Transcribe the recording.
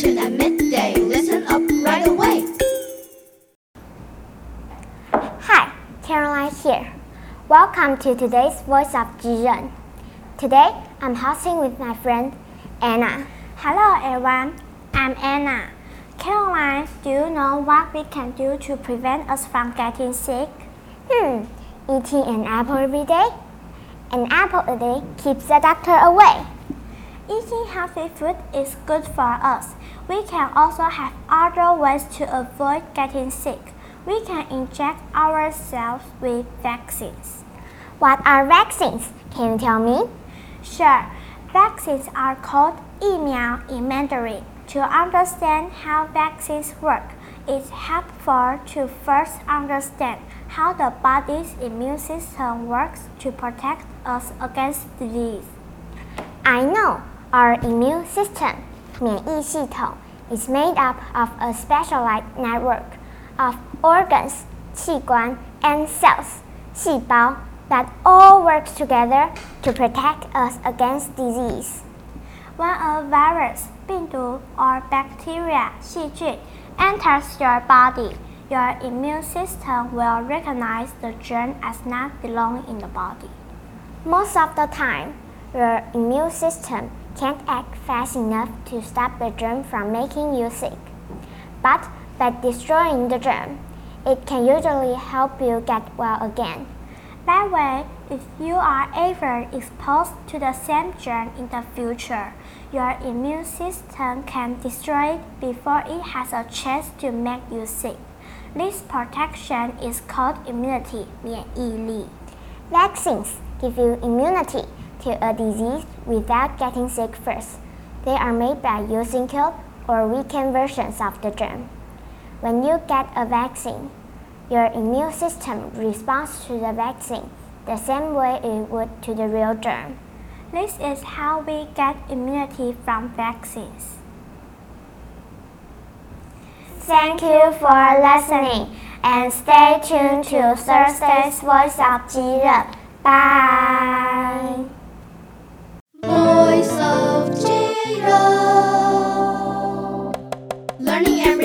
attention at midday. Listen up right away. Hi, Caroline here. Welcome to today's Voice of Jiren. Today, I'm hosting with my friend Anna. Hello, everyone. I'm Anna. Caroline, do you know what we can do to prevent us from getting sick? Hmm, eating an apple every day? An apple a day keeps the doctor away. Eating healthy food is good for us. We can also have other ways to avoid getting sick. We can inject ourselves with vaccines. What are vaccines? Can you tell me? Sure. Vaccines are called 疫苗 in Mandarin. To understand how vaccines work, it's helpful to first understand how the body's immune system works to protect us against disease. I know our immune system, 免疫系统, is made up of a specialized network of organs, 器官, and cells, 细胞 that all work together to protect us against disease. When a virus, 病毒 or bacteria, 细菌 enters your body, your immune system will recognize the germ as not belonging in the body. Most of the time, your immune system can't act fast enough to stop the germ from making you sick. But by destroying the germ, it can usually help you get well again. That way, if you are ever exposed to the same germ in the future, your immune system can destroy it before it has a chance to make you sick. This protection is called immunity, 免疫力. Vaccines give you immunity to a disease without getting sick first. They are made by using killed or weakened versions of the germ. When you get a vaccine, your immune system responds to the vaccine the same way it would to the real germ. This is how we get immunity from vaccines. Thank you for listening and stay tuned to Thursday's Voice of Jiren. Bye. Johnny and